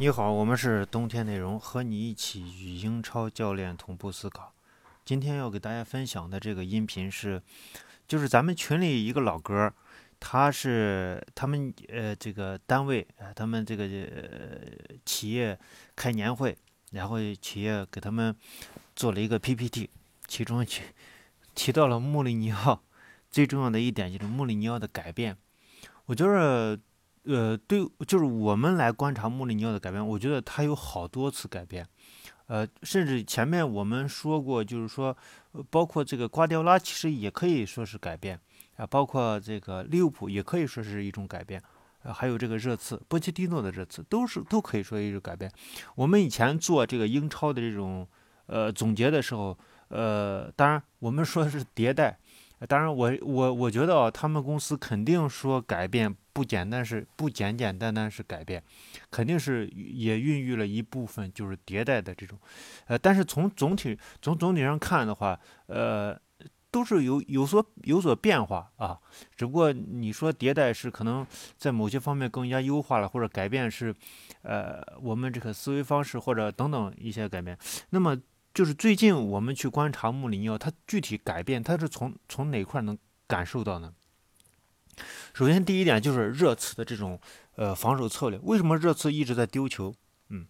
你好，我们是冬天内容，和你一起与英超教练同步思考。今天要给大家分享的这个音频是，就是咱们群里一个老哥，他是他们呃这个单位他们这个呃企业开年会，然后企业给他们做了一个 PPT，其中提提到了穆里尼奥最重要的一点就是穆里尼奥的改变，我觉得。呃，对，就是我们来观察穆里尼奥的改变，我觉得他有好多次改变，呃，甚至前面我们说过，就是说，包括这个瓜迪奥拉其实也可以说是改变啊，包括这个利物浦也可以说是一种改变，还有这个热刺，波切蒂诺的热刺都是都可以说一种改变。我们以前做这个英超的这种呃总结的时候，呃，当然我们说的是迭代。当然，我我我觉得啊，他们公司肯定说改变不简单，是不简简单单是改变，肯定是也孕育了一部分就是迭代的这种，呃，但是从总体从总体上看的话，呃，都是有有所有所变化啊，只不过你说迭代是可能在某些方面更加优化了，或者改变是，呃，我们这个思维方式或者等等一些改变，那么。就是最近我们去观察穆里尼奥，他具体改变，他是从从哪块能感受到呢？首先，第一点就是热刺的这种呃防守策略。为什么热刺一直在丢球？嗯，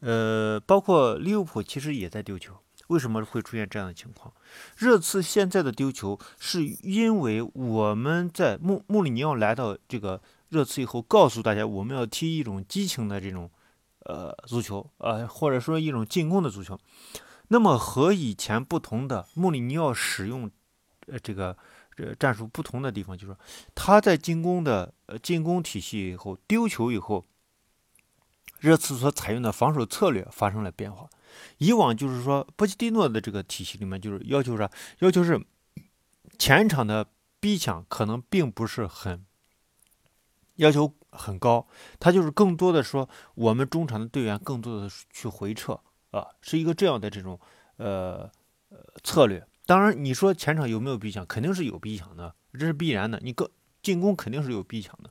呃，包括利物浦其实也在丢球。为什么会出现这样的情况？热刺现在的丢球，是因为我们在穆穆里尼奥来到这个热刺以后，告诉大家我们要踢一种激情的这种呃足球，呃或者说一种进攻的足球。那么和以前不同的穆里尼奥使用，呃，这个这战术不同的地方，就是说他在进攻的呃进攻体系以后丢球以后，热刺所采用的防守策略发生了变化。以往就是说波切蒂诺的这个体系里面就是要求啥？要求是前场的逼抢可能并不是很要求很高，他就是更多的说我们中场的队员更多的去回撤。啊，是一个这样的这种呃呃策略。当然，你说前场有没有逼抢，肯定是有逼抢的，这是必然的。你个进攻肯定是有逼抢的。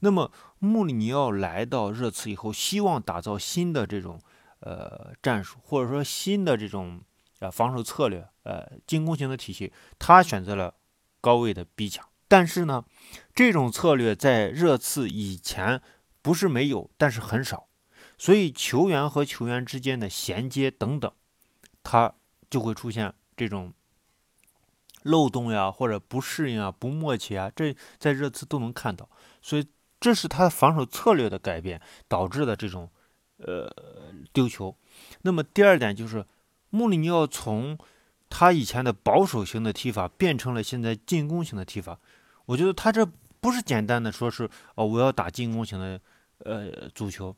那么穆里尼奥来到热刺以后，希望打造新的这种呃战术，或者说新的这种呃防守策略，呃进攻型的体系，他选择了高位的逼抢。但是呢，这种策略在热刺以前不是没有，但是很少。所以球员和球员之间的衔接等等，他就会出现这种漏洞呀，或者不适应啊、不默契啊，这在热刺都能看到。所以这是他防守策略的改变导致的这种呃丢球。那么第二点就是穆里尼奥从他以前的保守型的踢法变成了现在进攻型的踢法。我觉得他这不是简单的说是哦，我要打进攻型的呃足球。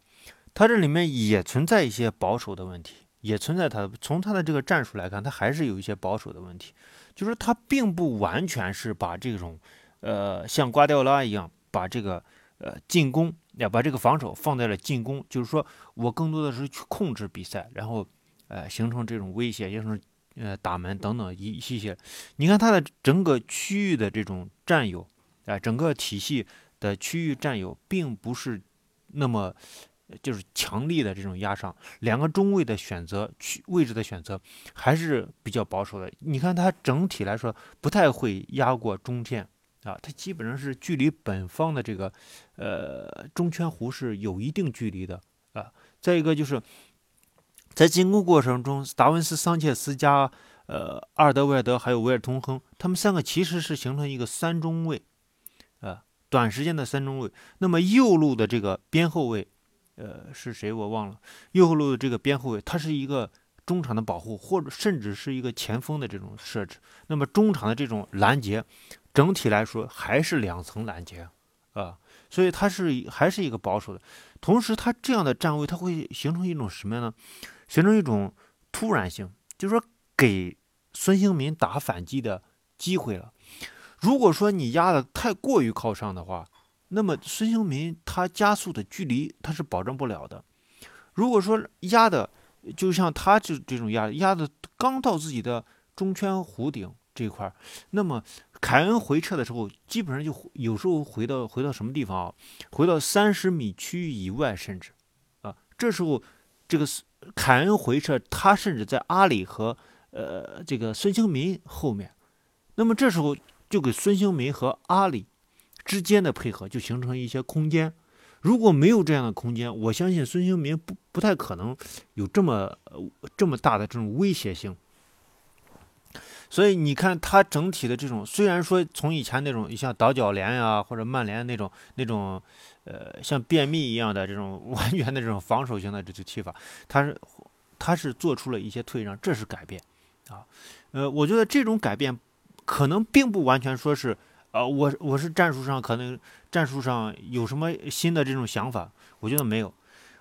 他这里面也存在一些保守的问题，也存在他从他的这个战术来看，他还是有一些保守的问题，就是他并不完全是把这种，呃，像瓜迪奥拉一样把这个呃进攻要把这个防守放在了进攻，就是说我更多的是去控制比赛，然后呃形成这种威胁，形成呃打门等等一一些。你看他的整个区域的这种占有，啊，整个体系的区域占有并不是那么。就是强力的这种压上，两个中卫的选择区位置的选择还是比较保守的。你看他整体来说不太会压过中线啊，他基本上是距离本方的这个呃中圈弧是有一定距离的啊。再一个就是在进攻过程中，达文斯、桑切斯加呃阿尔德维尔德还有维尔通亨，他们三个其实是形成一个三中卫啊，短时间的三中卫。那么右路的这个边后卫。呃，是谁我忘了。右后路的这个边后卫，他是一个中场的保护，或者甚至是一个前锋的这种设置。那么中场的这种拦截，整体来说还是两层拦截啊，所以他是还是一个保守的。同时，他这样的站位，他会形成一种什么呢？形成一种突然性，就是说给孙兴民打反击的机会了。如果说你压的太过于靠上的话，那么孙兴民他加速的距离他是保证不了的。如果说压的就像他这这种压压的刚到自己的中圈弧顶这一块，那么凯恩回撤的时候，基本上就有时候回到回到什么地方啊？回到三十米区域以外，甚至啊这时候这个凯恩回撤，他甚至在阿里和呃这个孙兴民后面，那么这时候就给孙兴民和阿里之间的配合就形成一些空间。如果没有这样的空间，我相信孙兴民不不太可能有这么呃这么大的这种威胁性。所以你看他整体的这种，虽然说从以前那种像倒脚联呀或者曼联那种那种，呃，像便秘一样的这种 完全的这种防守型的这种踢法，他是他是做出了一些退让，这是改变啊。呃，我觉得这种改变可能并不完全说是，呃，我我是战术上可能战术上有什么新的这种想法，我觉得没有。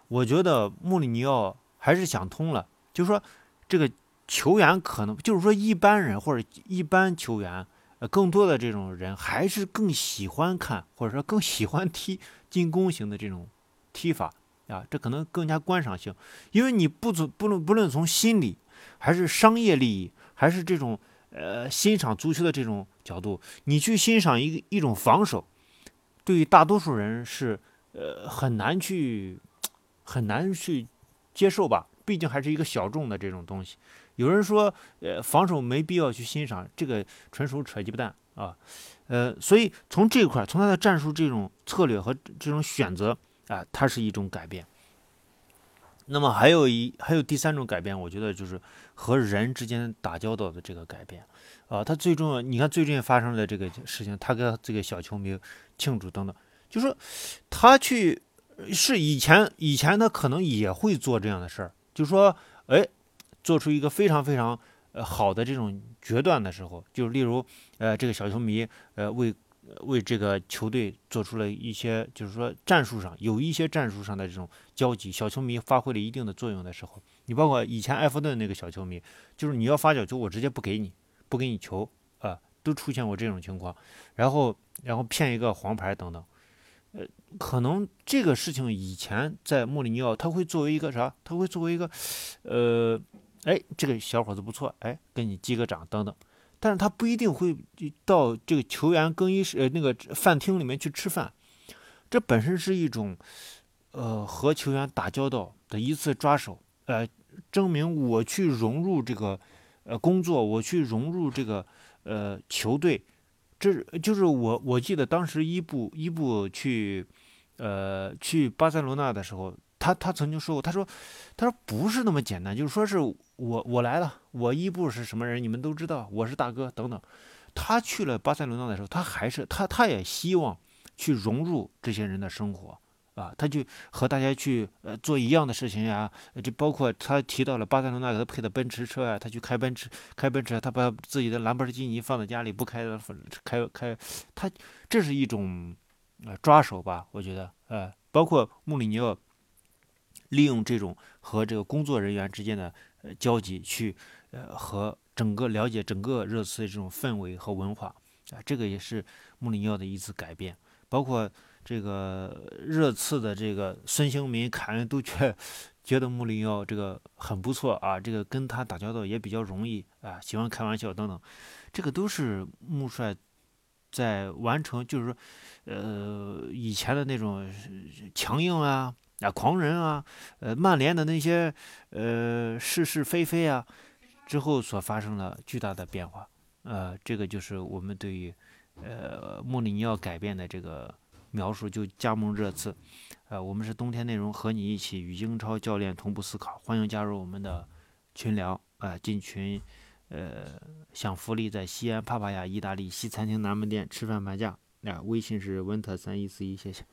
我觉得穆里尼奥还是想通了，就是说这个。球员可能就是说一般人或者一般球员，呃，更多的这种人还是更喜欢看或者说更喜欢踢进攻型的这种踢法啊，这可能更加观赏性。因为你不从不论不论从心理还是商业利益，还是这种呃欣赏足球的这种角度，你去欣赏一个一种防守，对于大多数人是呃很难去很难去接受吧。毕竟还是一个小众的这种东西。有人说，呃，防守没必要去欣赏，这个纯属扯鸡巴蛋啊，呃，所以从这块，从他的战术这种策略和这种选择啊，它是一种改变。那么还有一还有第三种改变，我觉得就是和人之间打交道的这个改变啊，他最重要，你看最近发生的这个事情，他跟这个小球迷庆祝等等，就说他去是以前以前他可能也会做这样的事儿，就说哎。做出一个非常非常呃好的这种决断的时候，就例如呃这个小球迷呃为为这个球队做出了一些就是说战术上有一些战术上的这种交集，小球迷发挥了一定的作用的时候，你包括以前埃弗顿那个小球迷，就是你要发角球我直接不给你不给你球啊，都出现过这种情况，然后然后骗一个黄牌等等，呃可能这个事情以前在穆里尼奥他会作为一个啥，他会作为一个呃。哎，这个小伙子不错，哎，跟你击个掌等等，但是他不一定会到这个球员更衣室呃那个饭厅里面去吃饭，这本身是一种，呃，和球员打交道的一次抓手，呃，证明我去融入这个，呃，工作，我去融入这个，呃，球队，这就是我我记得当时伊布伊布去，呃，去巴塞罗那的时候。他他曾经说过，他说，他说不是那么简单，就是说是我我来了，我伊布是什么人，你们都知道，我是大哥等等。他去了巴塞罗那的时候，他还是他他也希望去融入这些人的生活啊，他就和大家去呃做一样的事情呀，就包括他提到了巴塞罗那给他配的奔驰车啊，他去开奔驰开奔驰，他把自己的兰博基尼放在家里不开的开开，他这是一种呃抓手吧，我觉得呃，包括穆里尼奥。利用这种和这个工作人员之间的呃交集，去呃和整个了解整个热刺的这种氛围和文化啊，这个也是穆里尼奥的一次改变。包括这个热刺的这个孙兴民、凯恩都觉觉得穆里尼奥这个很不错啊，这个跟他打交道也比较容易啊，喜欢开玩笑等等，这个都是穆帅在完成，就是说呃以前的那种强硬啊。啊，狂人啊，呃，曼联的那些呃是是非非啊，之后所发生了巨大的变化，呃，这个就是我们对于呃穆里尼奥改变的这个描述，就加盟热刺，呃，我们是冬天内容和你一起与英超教练同步思考，欢迎加入我们的群聊。啊，进群，呃，享福利在西安帕帕亚意大利西餐厅南门店吃饭半价，那，微信是文特三一四一，谢谢。